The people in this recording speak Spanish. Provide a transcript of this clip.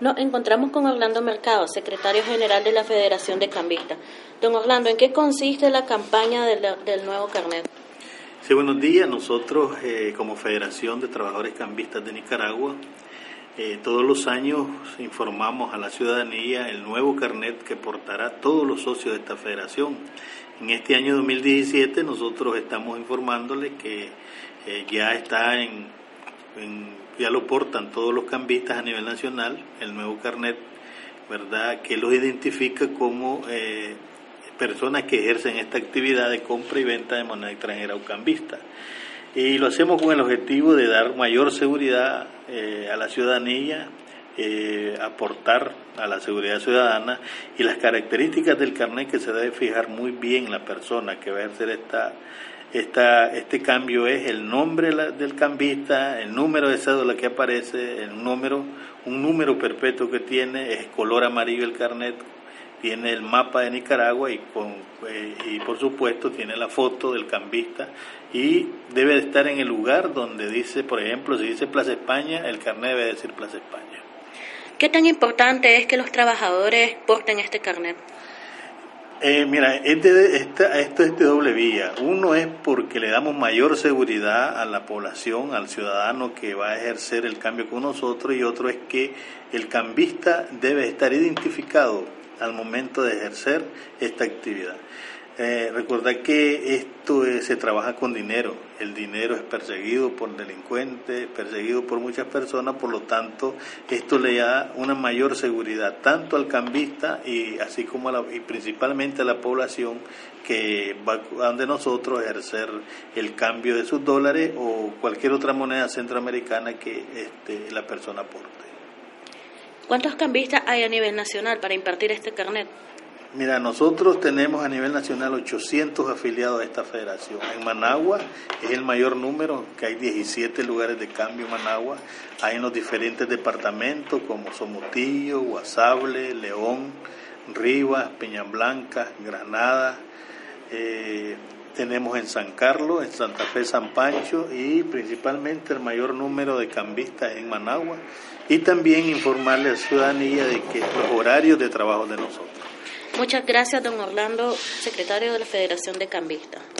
Nos encontramos con Orlando Mercado, secretario general de la Federación de Cambistas. Don Orlando, ¿en qué consiste la campaña del, nuevo carnet? Sí, buenos días. Nosotros, eh, como Federación de Trabajadores Cambistas de Nicaragua, eh, todos los años informamos a la ciudadanía el nuevo carnet que portará todos los socios de esta federación. En este año 2017 nosotros estamos informándoles que eh, ya está en, ya lo portan todos los cambistas a nivel nacional, el nuevo carnet, ¿verdad? Que los identifica como eh, personas que ejercen esta actividad de compra y venta de moneda extranjera o cambista. Y lo hacemos con el objetivo de dar mayor seguridad eh, a la ciudadanía, eh, aportar a la seguridad ciudadana y las características del carnet que se debe fijar muy bien la persona que va a ejercer esta, esta, este cambio es el nombre del cambista, el número de cédula que aparece, el número, un número perpetuo que tiene, es color amarillo el carnet, tiene el mapa de Nicaragua y, con, eh, y por supuesto tiene la foto del cambista y debe de estar en el lugar donde dice, por ejemplo, si dice Plaza España, el carnet debe decir Plaza España. ¿Qué tan importante es que los trabajadores porten este carnet? Eh, mira, este, esta, esto es de doble vía. Uno es porque le damos mayor seguridad a la población, al ciudadano que va a ejercer el cambio con nosotros, y otro es que el cambista debe estar identificado al momento de ejercer esta actividad. Eh, recordar que esto se trabaja con dinero, el dinero es perseguido por delincuentes, perseguido por muchas personas, por lo tanto esto le da una mayor seguridad tanto al cambista y así como a la, y principalmente a la población que va donde nosotros ejercer el cambio de sus dólares o cualquier otra moneda centroamericana que este, la persona aporte. ¿Cuántos cambistas hay a nivel nacional para impartir este carnet? Mira, nosotros tenemos a nivel nacional 800 afiliados a esta federación. En Managua es el mayor número, que hay 17 lugares de cambio en Managua. Hay en los diferentes departamentos como Somotillo, Guasable, León, Rivas, Peñablanca, Granada. Eh, tenemos en San Carlos, en Santa Fe, San Pancho y principalmente el mayor número de cambistas en Managua. Y también informarle a la ciudadanía de que los horarios de trabajo de nosotros. Muchas gracias, don Orlando, secretario de la Federación de Cambistas.